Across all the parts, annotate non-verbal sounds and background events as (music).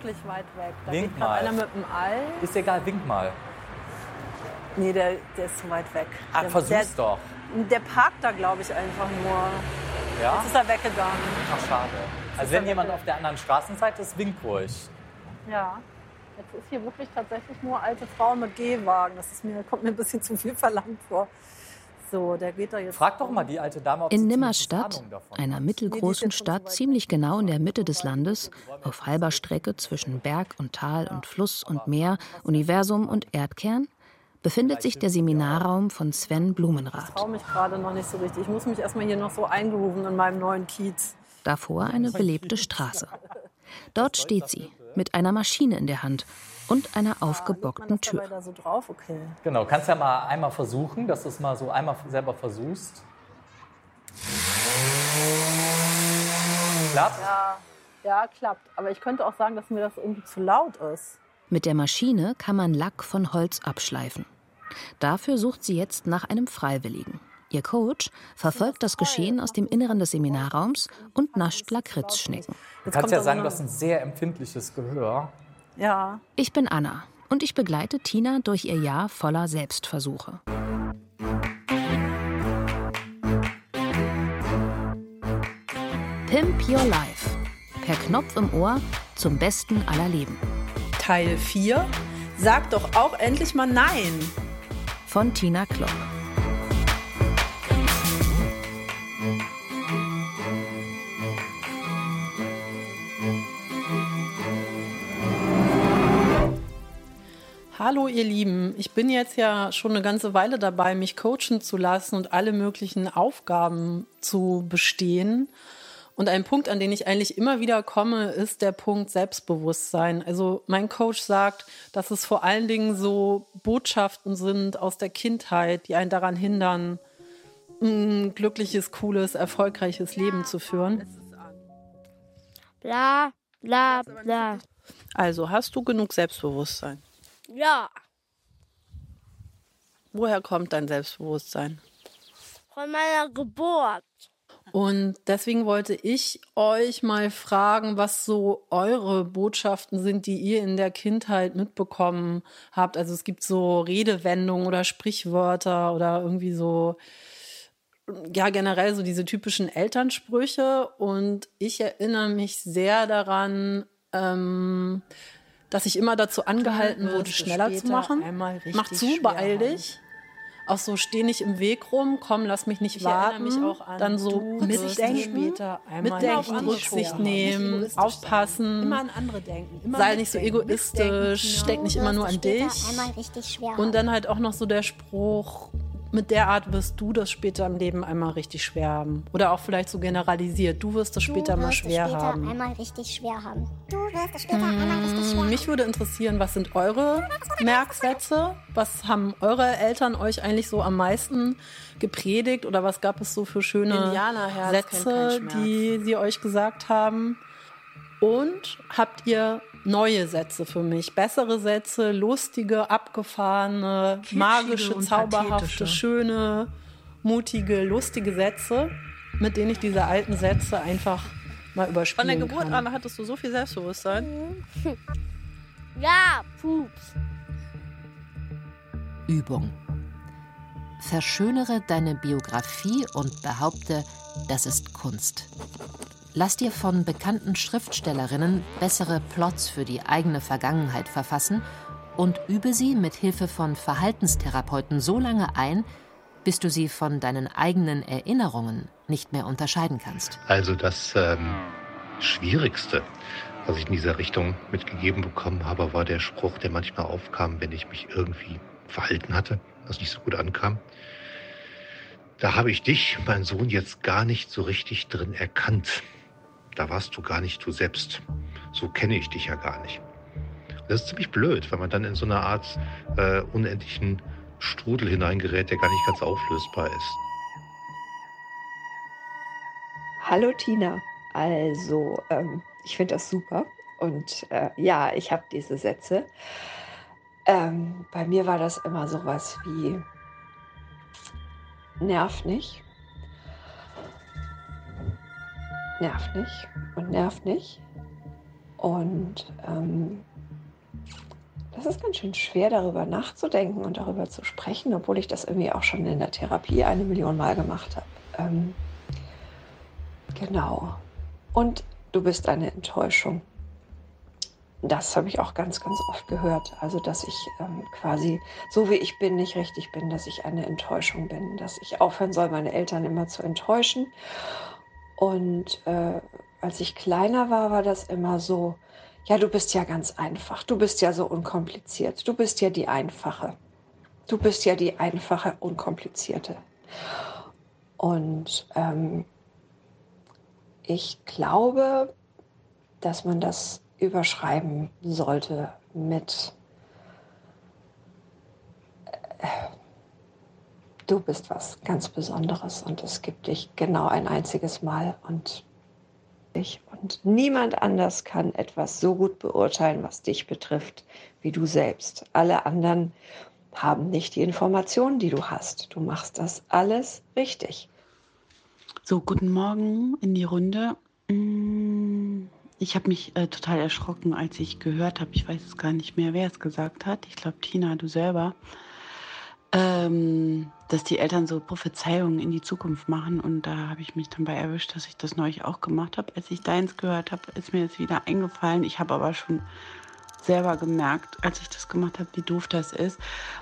Wirklich weit weg. Da Wink geht mal. einer mit dem All. Ist egal, wink mal. Nee, der, der ist zu weit weg. Ach, der, versuch's der, doch. Der parkt da, glaube ich, einfach nur. Ja? Jetzt ist er weggegangen. Ach, schade. Also wenn jemand auf der anderen Straßenseite ist, wink ruhig. Ja. Jetzt ist hier wirklich tatsächlich nur alte Frauen mit Gehwagen. Das ist mir, kommt mir ein bisschen zu viel verlangt vor. So, der geht da jetzt. Frag doch mal die alte Dame, ob In Nimmerstadt, einer mittelgroßen Stadt ziemlich genau in der Mitte des Landes, auf halber Strecke zwischen Berg und Tal und Fluss und Meer, Universum und Erdkern, befindet sich der Seminarraum von Sven Ich Blumenrath. traue mich gerade noch nicht so richtig. Ich muss mich erstmal hier noch so eingrooven in meinem neuen Kiez. Davor eine belebte Straße. (laughs) Dort steht sie, mit einer Maschine in der Hand und einer aufgebockten dabei Tür. so drauf? Okay. Genau, kannst ja mal einmal versuchen, dass du es mal so einmal selber versuchst. Klappt? Ja, ja, klappt. Aber ich könnte auch sagen, dass mir das irgendwie zu laut ist. Mit der Maschine kann man Lack von Holz abschleifen. Dafür sucht sie jetzt nach einem Freiwilligen. Ihr Coach verfolgt das Geschehen aus dem Inneren des Seminarraums und nascht Lakritzschnecken. Du kannst ja sagen, du hast ein sehr empfindliches Gehör. Ja. Ich bin Anna und ich begleite Tina durch ihr Jahr voller Selbstversuche. Pimp Your Life. Per Knopf im Ohr zum Besten aller Leben. Teil 4. Sag doch auch endlich mal Nein. Von Tina Klopp. Hallo ihr Lieben, ich bin jetzt ja schon eine ganze Weile dabei, mich coachen zu lassen und alle möglichen Aufgaben zu bestehen. Und ein Punkt, an den ich eigentlich immer wieder komme, ist der Punkt Selbstbewusstsein. Also mein Coach sagt, dass es vor allen Dingen so Botschaften sind aus der Kindheit, die einen daran hindern, ein glückliches, cooles, erfolgreiches Leben zu führen. Bla, bla, bla. Also hast du genug Selbstbewusstsein? Ja, Woher kommt dein Selbstbewusstsein? von meiner Geburt. Und deswegen wollte ich euch mal fragen, was so eure Botschaften sind, die ihr in der Kindheit mitbekommen habt. Also es gibt so Redewendungen oder Sprichwörter oder irgendwie so, ja, generell so diese typischen Elternsprüche. Und ich erinnere mich sehr daran, ähm, dass ich immer dazu angehalten wurde, schneller zu machen. Mach zu, beeil dich. Auch so, steh nicht im Weg rum, komm, lass mich nicht warten. dann so mitdenken, mitdenken, Rücksicht nehmen, aufpassen. Immer an andere denken. Immer Sei nicht so egoistisch, denk nicht immer nur an dich. Und dann halt auch noch so der Spruch, mit der Art wirst du das später im Leben einmal richtig schwer haben. Oder auch vielleicht so generalisiert, du wirst das später mal schwer später haben. einmal richtig schwer haben. Du wirst es später einmal richtig schwer Mich würde interessieren, was sind eure Merksätze? Was haben eure Eltern euch eigentlich so am meisten gepredigt? Oder was gab es so für schöne Sätze, die sie euch gesagt haben? Und habt ihr neue Sätze für mich? Bessere Sätze, lustige, abgefahrene, magische, und zauberhafte, schöne, mutige, lustige Sätze, mit denen ich diese alten Sätze einfach mal überspielen Von der Geburt kann. an hattest du so viel Selbstbewusstsein. (laughs) Ja, Pups. Übung. Verschönere deine Biografie und behaupte, das ist Kunst. Lass dir von bekannten Schriftstellerinnen bessere Plots für die eigene Vergangenheit verfassen und übe sie mit Hilfe von Verhaltenstherapeuten so lange ein, bis du sie von deinen eigenen Erinnerungen nicht mehr unterscheiden kannst. Also das ähm, Schwierigste, was ich in dieser Richtung mitgegeben bekommen habe, war der Spruch, der manchmal aufkam, wenn ich mich irgendwie verhalten hatte, was nicht so gut ankam. Da habe ich dich, mein Sohn, jetzt gar nicht so richtig drin erkannt. Da warst du gar nicht du selbst. So kenne ich dich ja gar nicht. Das ist ziemlich blöd, weil man dann in so eine Art äh, unendlichen Strudel hineingerät, der gar nicht ganz auflösbar ist. Hallo Tina. Also, ähm, ich finde das super. Und äh, ja, ich habe diese Sätze. Ähm, bei mir war das immer sowas wie nerv nicht. Nerv nicht und nerv nicht. Und ähm, das ist ganz schön schwer, darüber nachzudenken und darüber zu sprechen, obwohl ich das irgendwie auch schon in der Therapie eine Million Mal gemacht habe. Ähm, genau. Und du bist eine Enttäuschung. Das habe ich auch ganz, ganz oft gehört. Also, dass ich ähm, quasi, so wie ich bin, nicht richtig bin, dass ich eine Enttäuschung bin, dass ich aufhören soll, meine Eltern immer zu enttäuschen. Und äh, als ich kleiner war, war das immer so, ja, du bist ja ganz einfach, du bist ja so unkompliziert, du bist ja die einfache, du bist ja die einfache, unkomplizierte. Und ähm, ich glaube, dass man das überschreiben sollte mit du bist was ganz Besonderes und es gibt dich genau ein einziges Mal und ich und niemand anders kann etwas so gut beurteilen, was dich betrifft, wie du selbst. Alle anderen haben nicht die Informationen, die du hast. Du machst das alles richtig. So, guten Morgen in die Runde. Mm, ich habe mich äh, total erschrocken, als ich gehört habe, ich weiß es gar nicht mehr, wer es gesagt hat. Ich glaube, Tina, du selber. Ähm, dass die Eltern so Prophezeiungen in die Zukunft machen. Und da habe ich mich dann bei erwischt, dass ich das neulich auch gemacht habe. Als ich deins gehört habe, ist mir jetzt wieder eingefallen. Ich habe aber schon selber gemerkt, als ich das gemacht habe, wie doof das ist.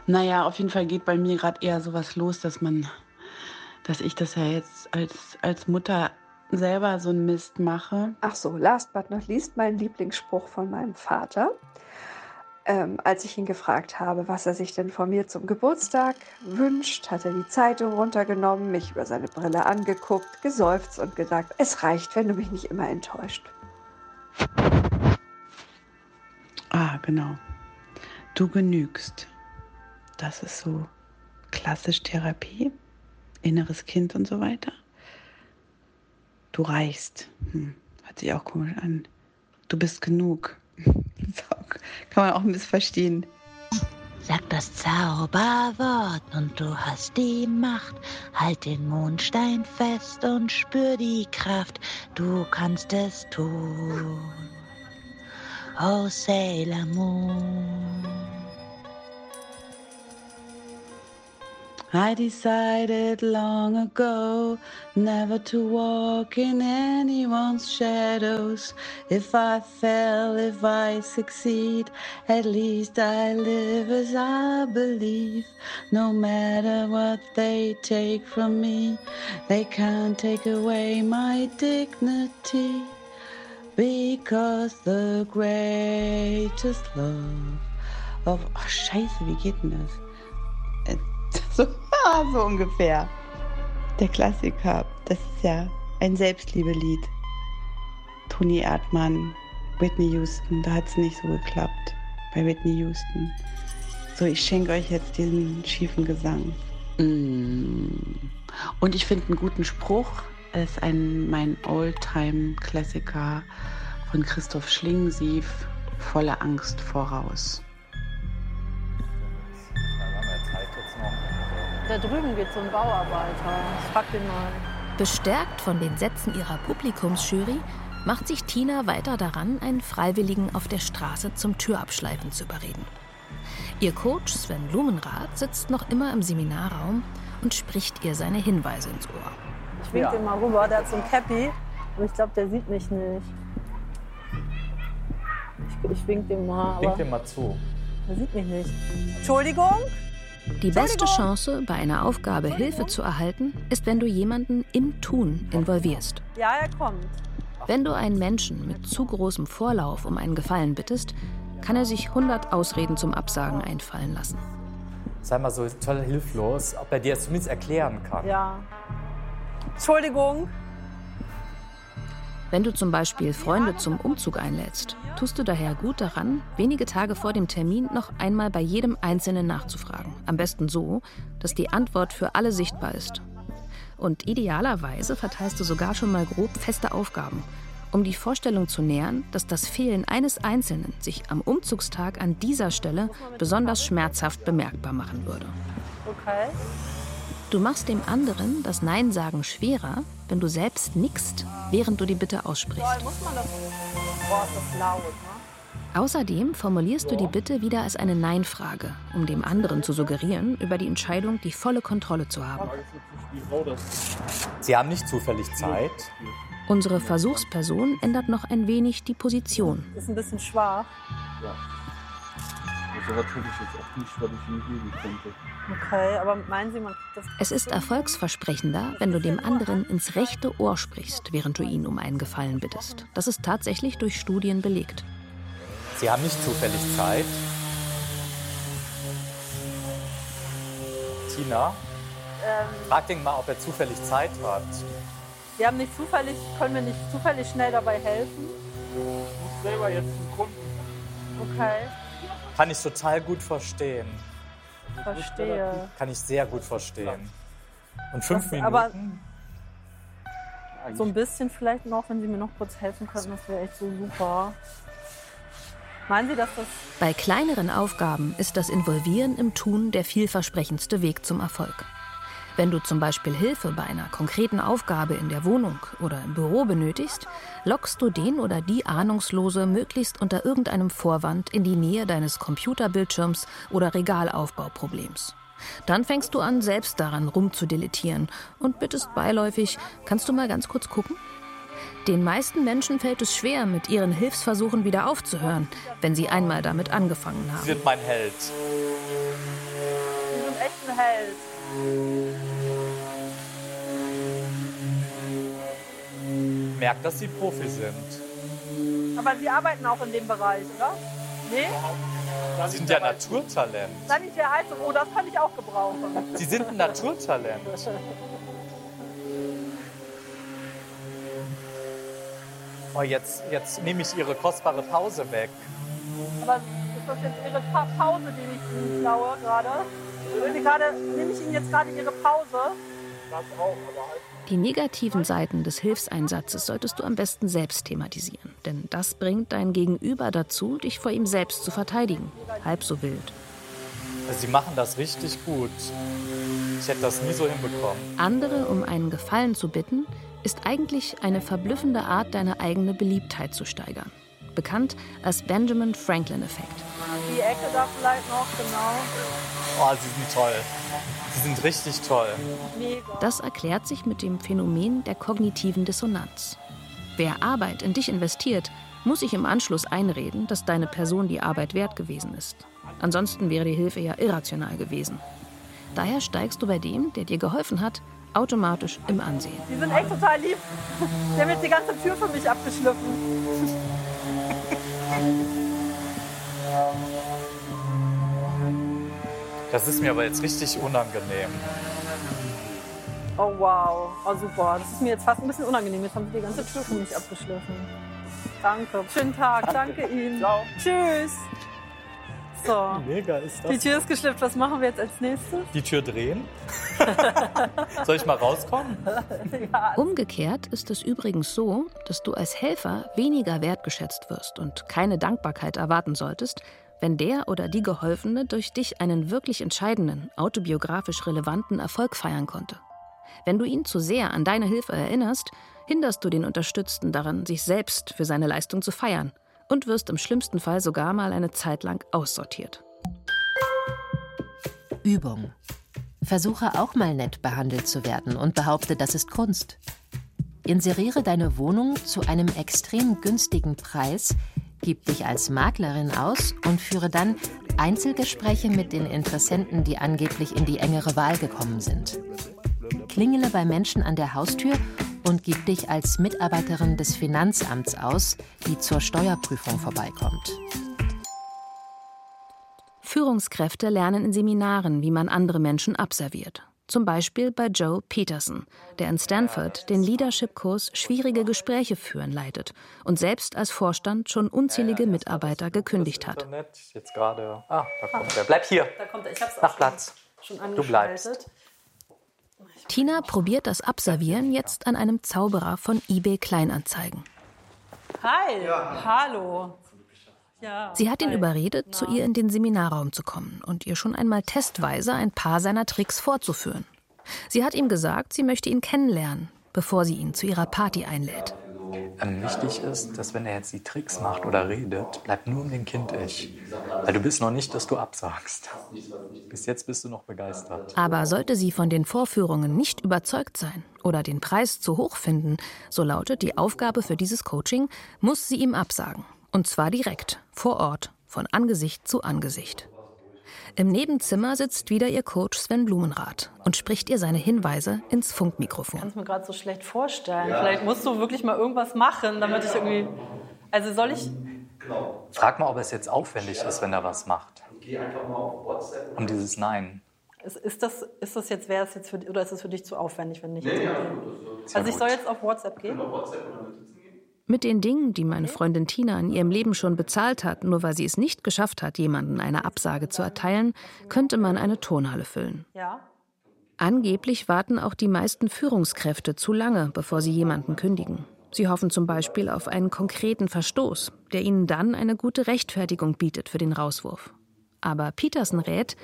Naja, auf jeden Fall geht bei mir gerade eher sowas los, dass man dass ich das ja jetzt als, als Mutter selber so einen Mist mache. Ach so, last but not least mein Lieblingsspruch von meinem Vater. Ähm, als ich ihn gefragt habe, was er sich denn von mir zum Geburtstag wünscht, hat er die Zeitung runtergenommen, mich über seine Brille angeguckt, geseufzt und gesagt, es reicht, wenn du mich nicht immer enttäuscht. Ah, genau. Du genügst. Das ist so klassisch Therapie inneres Kind und so weiter. Du reichst. Hm, hört sich auch komisch an. Du bist genug. (laughs) Kann man auch missverstehen. Sag das Zauberwort und du hast die Macht. Halt den Mondstein fest und spür die Kraft. Du kannst es tun. Oh Sailor Moon. I decided long ago never to walk in anyone's shadows. If I fail, if I succeed, at least I live as I believe. No matter what they take from me, they can't take away my dignity. Because the greatest love of. Oh, Scheiße, wie geht denn das? Äh, (laughs) so, (laughs) so ungefähr. Der Klassiker. Das ist ja ein Selbstliebelied. Toni Erdmann, Whitney Houston. Da hat es nicht so geklappt bei Whitney Houston. So, ich schenke euch jetzt diesen schiefen Gesang. Mm. Und ich finde einen guten Spruch. Es ist ein, mein Oldtime-Klassiker von Christoph Schlingensief. Volle Angst voraus. Da drüben geht so ein Bauarbeiter. Ich frag den mal. Bestärkt von den Sätzen ihrer Publikumsjury macht sich Tina weiter daran, einen Freiwilligen auf der Straße zum Türabschleifen zu überreden. Ihr Coach Sven Blumenrath sitzt noch immer im Seminarraum und spricht ihr seine Hinweise ins Ohr. Ich wink ja. den mal rüber, der hat so ein Cappy und ich glaube, der sieht mich nicht. Ich, ich wink dem mal. Wink dem mal zu. Der sieht mich nicht. Entschuldigung? Die beste Chance, bei einer Aufgabe Hilfe zu erhalten, ist, wenn du jemanden im Tun involvierst. Ja, er kommt. Wenn du einen Menschen mit zu großem Vorlauf um einen Gefallen bittest, kann er sich 100 Ausreden zum Absagen einfallen lassen. Sei mal so toll hilflos, ob er dir das zumindest erklären kann. Ja. Entschuldigung. Wenn du zum Beispiel Freunde zum Umzug einlädst, tust du daher gut daran, wenige Tage vor dem Termin noch einmal bei jedem Einzelnen nachzufragen. Am besten so, dass die Antwort für alle sichtbar ist. Und idealerweise verteilst du sogar schon mal grob feste Aufgaben, um die Vorstellung zu nähern, dass das Fehlen eines Einzelnen sich am Umzugstag an dieser Stelle besonders schmerzhaft bemerkbar machen würde. Okay. Du machst dem anderen das Nein sagen schwerer, wenn du selbst nickst, während du die Bitte aussprichst. Boah, laut, ne? Außerdem formulierst du die Bitte wieder als eine Nein-Frage, um dem anderen zu suggerieren, über die Entscheidung die volle Kontrolle zu haben. Sie haben nicht zufällig Zeit. Unsere Versuchsperson ändert noch ein wenig die Position. Ist ein bisschen schwach. Ja. Also was hätte ich jetzt auch nicht, was ich ihm geben könnte. Okay, aber meinen Sie, man kriegt das. Es ist erfolgsversprechender, wenn du dem anderen ins rechte Ohr sprichst, während du ihn um einen Gefallen bittest. Das ist tatsächlich durch Studien belegt. Sie haben nicht zufällig Zeit. Tina, Ähm, frag den mal, ob er zufällig Zeit hat. wir haben nicht zufällig, können wir nicht zufällig schnell dabei helfen? Ich muss selber jetzt zum Kunden. Okay, Kann ich total gut verstehen. Verstehe. Kann ich sehr gut verstehen. Und fünf Das- Minuten? aber- So ein bisschen vielleicht noch, wenn Sie mir noch kurz helfen könnten, das wäre echt so super. Meinen Sie, dass das. Bei kleineren Aufgaben ist das Involvieren im Tun der vielversprechendste Weg zum Erfolg. Wenn du zum Beispiel Hilfe bei einer konkreten Aufgabe in der Wohnung oder im Büro benötigst, lockst du den oder die Ahnungslose möglichst unter irgendeinem Vorwand in die Nähe deines Computerbildschirms oder Regalaufbauproblems. Dann fängst du an, selbst daran rumzudeletieren und bittest beiläufig, kannst du mal ganz kurz gucken? Den meisten Menschen fällt es schwer, mit ihren Hilfsversuchen wieder aufzuhören, wenn sie einmal damit angefangen Sie haben. sind mein Held. Sie sind echt ein Held. Merkt, dass Sie Profi sind. Aber Sie arbeiten auch in dem Bereich, oder? Nee? Sie sind ja Naturtalent. Sanitär Heizung, oh, das kann ich auch gebrauchen. Sie sind ein Naturtalent. Oh, jetzt, jetzt nehme ich Ihre kostbare Pause weg. Aber ist das jetzt Ihre Pa- Pause, die ich klaue gerade? Gerade? Nehme ich Ihnen jetzt gerade Ihre Pause? Das auch, aber halt. Die negativen Seiten des Hilfseinsatzes solltest du am besten selbst thematisieren, denn das bringt dein Gegenüber dazu, dich vor ihm selbst zu verteidigen. Halb so wild. Also Sie machen das richtig gut. Ich hätte das nie so hinbekommen. Andere um einen Gefallen zu bitten, ist eigentlich eine verblüffende Art, deine eigene Beliebtheit zu steigern. Bekannt als Benjamin Franklin-Effekt. Die Ecke da vielleicht noch, genau. Oh, Sie sind toll. Sie sind richtig toll. Das erklärt sich mit dem Phänomen der kognitiven Dissonanz. Wer Arbeit in dich investiert, muss sich im Anschluss einreden, dass deine Person die Arbeit wert gewesen ist. Ansonsten wäre die Hilfe ja irrational gewesen. Daher steigst du bei dem, der dir geholfen hat, automatisch im Ansehen. Die sind echt total lieb. Die haben jetzt die ganze Tür für mich abgeschliffen. Das ist mir aber jetzt richtig unangenehm. Oh wow, oh super. Das ist mir jetzt fast ein bisschen unangenehm. Jetzt haben sie die ganze Tür für mich abgeschliffen. Danke. Schönen Tag. Danke, Ihnen. Ciao. Tschüss. So. Mega ist Die Tür ist geschlüpft. Was machen wir jetzt als nächstes? Die Tür drehen? (laughs) Soll ich mal rauskommen? (laughs) ja. Umgekehrt ist es übrigens so, dass du als Helfer weniger wertgeschätzt wirst und keine Dankbarkeit erwarten solltest, wenn der oder die Geholfene durch dich einen wirklich entscheidenden, autobiografisch relevanten Erfolg feiern konnte. Wenn du ihn zu sehr an deine Hilfe erinnerst, hinderst du den Unterstützten daran, sich selbst für seine Leistung zu feiern und wirst im schlimmsten Fall sogar mal eine Zeit lang aussortiert. Übung. Versuche auch mal nett behandelt zu werden und behaupte, das ist Kunst. Inseriere deine Wohnung zu einem extrem günstigen Preis, gib dich als Maklerin aus und führe dann Einzelgespräche mit den Interessenten, die angeblich in die engere Wahl gekommen sind. Klingele bei Menschen an der Haustür und gib dich als Mitarbeiterin des Finanzamts aus, die zur Steuerprüfung vorbeikommt. Führungskräfte lernen in Seminaren, wie man andere Menschen abserviert. Zum Beispiel bei Joe Peterson, der in Stanford den Leadership-Kurs Schwierige Gespräche führen leitet und selbst als Vorstand schon unzählige Mitarbeiter gekündigt hat. Jetzt gerade. Ah, da kommt er. Bleib hier. Da kommt er. Ich hab's auch Mach Platz. schon Du bleibst. Tina probiert das Abservieren jetzt an einem Zauberer von eBay Kleinanzeigen. Hi. Hallo. Sie hat ihn überredet, zu ihr in den Seminarraum zu kommen und ihr schon einmal testweise ein paar seiner Tricks vorzuführen. Sie hat ihm gesagt, sie möchte ihn kennenlernen, bevor sie ihn zu ihrer Party einlädt. Ähm, wichtig ist, dass wenn er jetzt die Tricks macht oder redet, bleib nur um den Kind ich. Weil du bist noch nicht, dass du absagst. Bis jetzt bist du noch begeistert. Aber sollte sie von den Vorführungen nicht überzeugt sein oder den Preis zu hoch finden, so lautet die Aufgabe für dieses Coaching, muss sie ihm absagen. Und zwar direkt, vor Ort, von Angesicht zu Angesicht. Im Nebenzimmer sitzt wieder ihr Coach Sven Blumenrath und spricht ihr seine Hinweise ins Funkmikrofon. Ich kann es mir gerade so schlecht vorstellen. Vielleicht musst du wirklich mal irgendwas machen, damit ich irgendwie. Also soll ich. Frag mal, ob es jetzt aufwendig ist, wenn er was macht. Um dieses Nein. Ist, ist, das, ist das jetzt, wäre es jetzt für oder ist es für dich zu aufwendig, wenn nicht? Nee, ja, also ich soll jetzt auf WhatsApp gehen? Mit den Dingen, die meine Freundin Tina in ihrem Leben schon bezahlt hat, nur weil sie es nicht geschafft hat, jemanden eine Absage zu erteilen, könnte man eine Turnhalle füllen. Angeblich warten auch die meisten Führungskräfte zu lange, bevor sie jemanden kündigen. Sie hoffen zum Beispiel auf einen konkreten Verstoß, der ihnen dann eine gute Rechtfertigung bietet für den Rauswurf. Aber Peterson rät,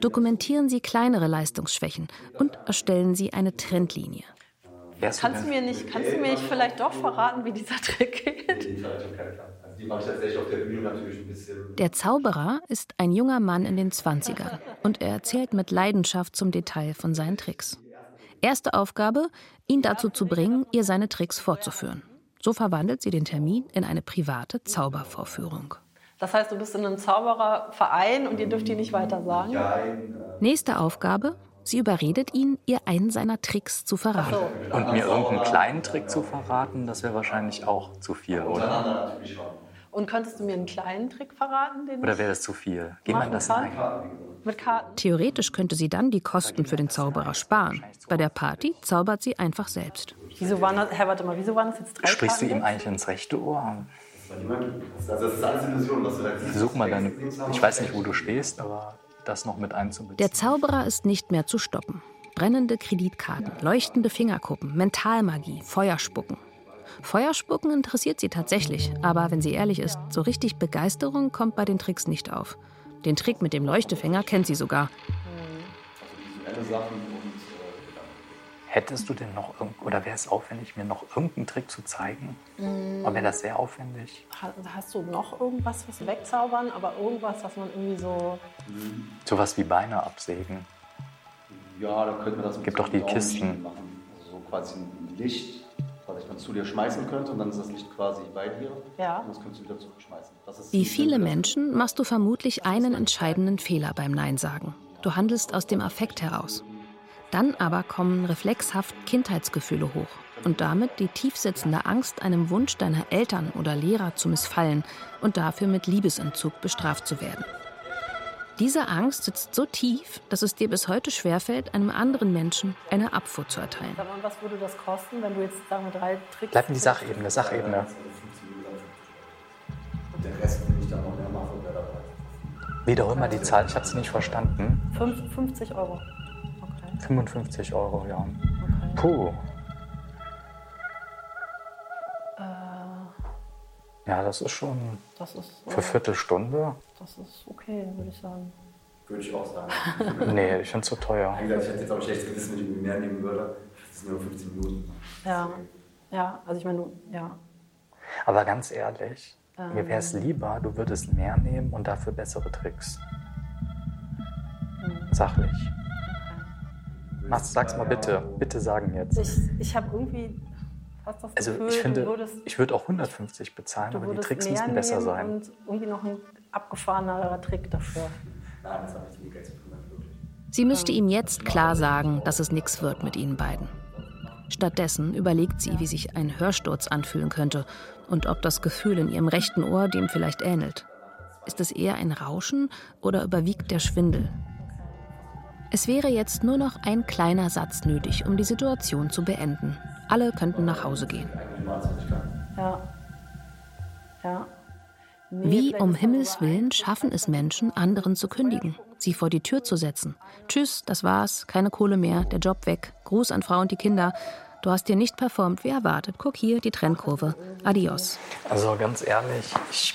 dokumentieren Sie kleinere Leistungsschwächen und erstellen Sie eine Trendlinie. Kannst du mir nicht, kannst du mir nicht vielleicht doch verraten, wie dieser Trick geht? Die mache ich tatsächlich auf der Bühne natürlich ein bisschen. Der Zauberer ist ein junger Mann in den 20ern und er erzählt mit Leidenschaft zum Detail von seinen Tricks. Erste Aufgabe, ihn dazu zu bringen, ihr seine Tricks vorzuführen. So verwandelt sie den Termin in eine private Zaubervorführung. Das heißt, du bist in einem Zaubererverein und ihr dürft ihn nicht weiter sagen? Nächste Aufgabe, sie überredet ihn, ihr einen seiner Tricks zu verraten. Und mir irgendeinen kleinen Trick zu verraten, das wäre wahrscheinlich auch zu viel, oder? Und könntest du mir einen kleinen Trick verraten? Den Oder wäre das zu viel? Geht man das kann? ein? Mit Karten? Theoretisch könnte sie dann die Kosten für den Zauberer sparen. Bei der Party zaubert sie einfach selbst. Wieso waren das, Herr, warte mal, wieso waren das jetzt drei Sprichst du Karten? ihm eigentlich ins rechte Ohr? Also das ist alles Illusion, was du da Versuch mal deine. Ich weiß nicht, wo du stehst, aber das noch mit einzubeziehen. Der Zauberer ist nicht mehr zu stoppen. Brennende Kreditkarten, leuchtende Fingerkuppen, Mentalmagie, Feuerspucken. Feuerspucken interessiert sie tatsächlich, aber wenn sie ehrlich ist, so richtig Begeisterung kommt bei den Tricks nicht auf. Den Trick mit dem Leuchtefinger kennt sie sogar. Hättest du denn noch irgend oder wäre es aufwendig, mir noch irgendeinen Trick zu zeigen? Mm. Oder wäre das sehr aufwendig? Ha- Hast du noch irgendwas, was wegzaubern, aber irgendwas, was man irgendwie so. Sowas wie Beine absägen. Ja, da könnten wir das mit Gibt so doch die Kisten. Machen. Also so quasi ein Licht, was ich dann zu dir schmeißen könnte und dann ist das Licht quasi bei dir. Ja. Und das könntest du wieder zurückschmeißen. Das ist Wie viele. Menschen machst du vermutlich einen entscheidenden Fehler beim Nein sagen. Du handelst aus dem Affekt heraus. Dann aber kommen reflexhaft Kindheitsgefühle hoch und damit die tiefsitzende Angst, einem Wunsch deiner Eltern oder Lehrer zu missfallen und dafür mit Liebesentzug bestraft zu werden. Diese Angst sitzt so tief, dass es dir bis heute schwerfällt, einem anderen Menschen eine Abfuhr zu erteilen. Mal, was würde das kosten, wenn du jetzt, sagen wir, drei Tricks. Bleib in die Sachebene, Sachebene. Und der Rest, den ich dann noch mehr mache, wäre dabei. Wiederhol mal die Zahl, ich habe sie nicht verstanden. Fünf- 50 Euro. 55 Euro, ja. Puh. Äh, Ja, das ist schon das ist. für Viertelstunde. Das ist okay, würde ich sagen. Würde ich auch sagen. (laughs) Nee, ich finde es zu teuer. Wie gesagt, ich hätte jetzt auch ein schlechtes Gewissen, wenn ich irgendwie mehr nehmen würde. Das sind nur 15 Minuten. Ja. Ja, also ich meine, du, ja. Aber ganz ehrlich, Ähm. mir wäre es lieber, du würdest mehr nehmen und dafür bessere Tricks. Hm. Sachlich. Mach's, sag's mal bitte. Bitte sagen jetzt. Ich, ich habe irgendwie fast das Also Gefühl, ich du finde, würdest, ich würde auch 150 bezahlen, aber die Tricks mehr müssen besser sein. Und irgendwie noch ein abgefahrenerer Trick dafür. Nein, das hat nichts mit Geld zu tun. Sie müsste ihm jetzt klar sagen, dass es nichts wird mit ihnen beiden. Stattdessen überlegt sie, wie sich ein Hörsturz anfühlen könnte und ob das Gefühl in ihrem rechten Ohr dem vielleicht ähnelt. Ist es eher ein Rauschen oder überwiegt der Schwindel? Es wäre jetzt nur noch ein kleiner Satz nötig, um die Situation zu beenden. Alle könnten nach Hause gehen. Ja. Ja. Wie um Himmels Willen schaffen es Menschen, anderen zu kündigen, sie vor die Tür zu setzen? Tschüss, das war's, keine Kohle mehr, der Job weg, Gruß an Frau und die Kinder. Du hast dir nicht performt wie erwartet. Guck hier, die Trendkurve. Adios. Also ganz ehrlich, ich,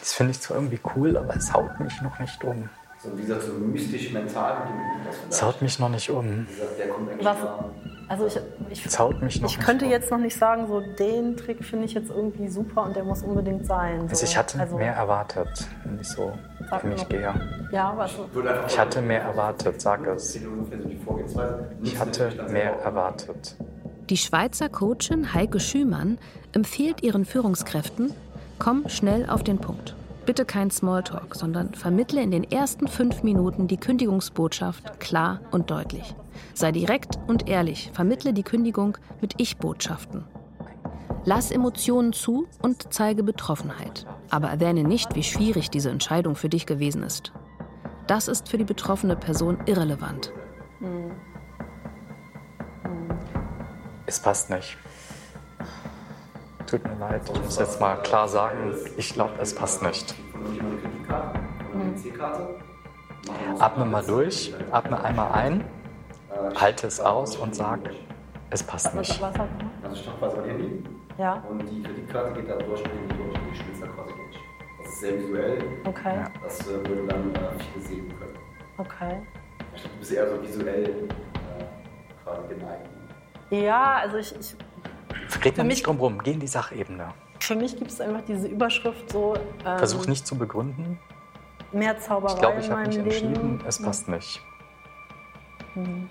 das finde ich zwar irgendwie cool, aber es haut mich noch nicht um. So, wie gesagt, so mystisch mental. Es haut mich noch nicht um. Was, also ich, ich, mich noch ich nicht könnte um. jetzt noch nicht sagen, so den Trick finde ich jetzt irgendwie super und der muss unbedingt sein. So. Also ich hatte also, mehr erwartet, wenn ich so für mich noch. gehe. Ja, was? Ich hatte mehr erwartet, sag es. Ich hatte mehr erwartet. Die Schweizer Coachin Heike Schümann empfiehlt ihren Führungskräften, komm schnell auf den Punkt. Bitte kein Smalltalk, sondern vermittle in den ersten fünf Minuten die Kündigungsbotschaft klar und deutlich. Sei direkt und ehrlich, vermittle die Kündigung mit Ich-Botschaften. Lass Emotionen zu und zeige Betroffenheit. Aber erwähne nicht, wie schwierig diese Entscheidung für dich gewesen ist. Das ist für die betroffene Person irrelevant. Hm. Es passt nicht. Tut mir leid, ich muss jetzt mal klar sagen, ich glaube, es passt nicht. Atme mal durch, atme einmal ein, halte es aus und sag, es passt nicht. Also ich stoppe quasi mein Handy Ja. und die Kreditkarte geht da durch und die spitzt da quasi durch. Das ist sehr visuell. Okay. Das äh, würde dann äh, viele sehen können. Okay. Ich glaube, du bist eher so visuell äh, quasi geneigt. Ja, also ich, ich Red Für mal mich- nicht drum rum, geh in die Sachebene. für mich gibt es einfach diese Überschrift so. Ähm, Versuch nicht zu begründen. Mehr Zauberei Ich glaube, ich habe mich Leben. entschieden, es passt nicht. Hm.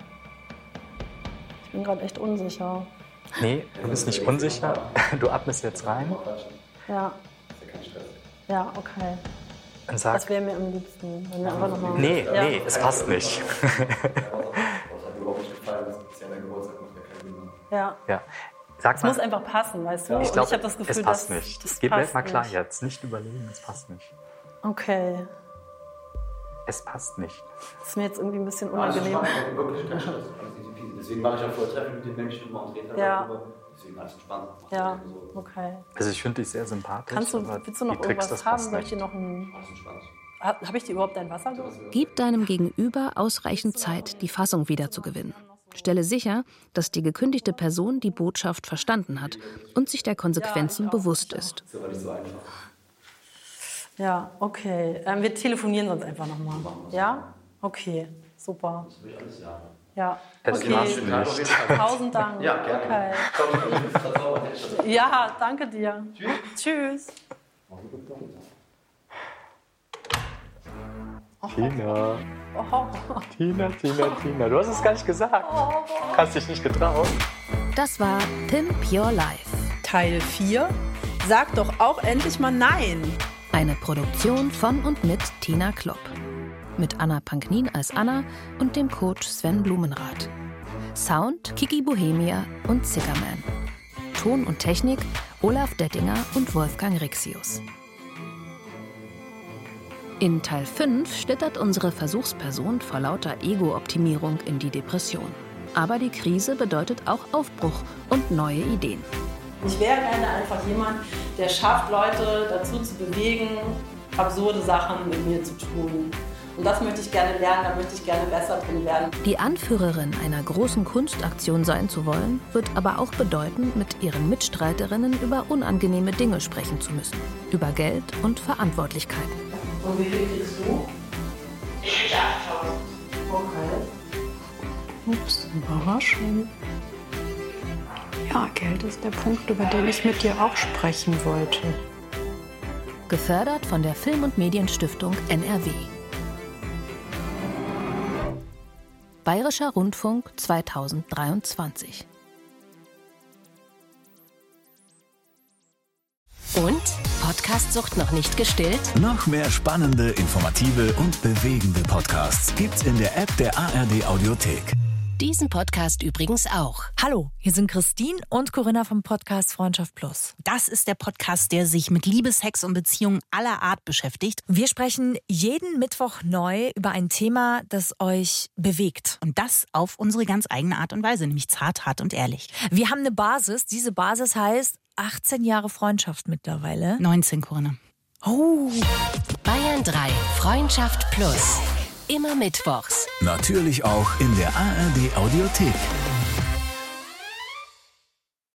Ich bin gerade echt unsicher. Nee, du bist nicht unsicher. Du atmest jetzt rein Ja. Ja, okay. und sag, Das wäre mir am liebsten. Wenn wir einfach noch mal nee, ja. nee, es passt nicht. Das hat mir überhaupt nicht gefallen, das ist ja ja Ja. Ja. Sag Es mal, muss einfach passen, weißt du? ich Und glaube, ich habe das Gefühl, es passt dass nicht. das Gib passt mal klar nicht. jetzt. Nicht überlegen, es passt nicht. Okay. Es passt nicht. Das ist mir jetzt irgendwie ein bisschen unangenehm. entspannt, wirklich kein Stress. Alles easy peasy. Deswegen mache ich auch vorher Treffen mit den Menschen immer und rede Ja. darüber. Deswegen alles entspannt. Ja, Sorgen. okay. Also ich finde dich sehr sympathisch. Kannst du, willst du noch Tricks, irgendwas das haben? Soll ich dir noch ein. Alles entspannt. Habe ich dir überhaupt dein Wasser? Gib deinem Gegenüber ausreichend Zeit, die Fassung wiederzugewinnen. Stelle sicher, dass die gekündigte Person die Botschaft verstanden hat und sich der Konsequenzen bewusst ist. Ist aber nicht so einfach. Ja, okay. Ähm, wir telefonieren sonst einfach nochmal. Ja? Okay, super. Ja, okay. Tausend Dank. Ja, gerne. Okay. Ja, danke dir. Tschüss. Tina, Oh. Tina, Tina, Tina. Du hast es gar nicht gesagt. Hast dich nicht getraut. Das war Pimp Your Life. Teil 4. Sag doch auch endlich mal Nein. Eine Produktion von und mit Tina Klopp. Mit Anna Panknin als Anna und dem Coach Sven Blumenrath. Sound Kiki Bohemia und Zickerman. Ton und Technik Olaf Dettinger und Wolfgang Rixius. In Teil 5 schlittert unsere Versuchsperson vor lauter Ego-Optimierung in die Depression. Aber die Krise bedeutet auch Aufbruch und neue Ideen. Ich wäre gerne einfach jemand, der schafft, Leute dazu zu bewegen, absurde Sachen mit mir zu tun. Und das möchte ich gerne lernen, da möchte ich gerne besser drin werden. Die Anführerin einer großen Kunstaktion sein zu wollen, wird aber auch bedeuten, mit ihren Mitstreiterinnen über unangenehme Dinge sprechen zu müssen. Über Geld und Verantwortlichkeiten. Und wie viel kriegst du? Ich krieg 8000. Okay. Ups, Überraschung. Ja, Geld ist der Punkt, über den ich mit dir auch sprechen wollte. Gefördert von der Film- und Medienstiftung NRW. Bayerischer Rundfunk 2023. Und? Podcast-Sucht noch nicht gestillt? Noch mehr spannende, informative und bewegende Podcasts gibt's in der App der ARD Audiothek. Diesen Podcast übrigens auch. Hallo, hier sind Christine und Corinna vom Podcast Freundschaft Plus. Das ist der Podcast, der sich mit Liebe, Sex und Beziehungen aller Art beschäftigt. Wir sprechen jeden Mittwoch neu über ein Thema, das euch bewegt. Und das auf unsere ganz eigene Art und Weise, nämlich zart, hart und ehrlich. Wir haben eine Basis. Diese Basis heißt 18 Jahre Freundschaft mittlerweile. 19, Corinna. Oh. Bayern 3, Freundschaft Plus. Immer mittwochs. Natürlich auch in der ARD Audiothek.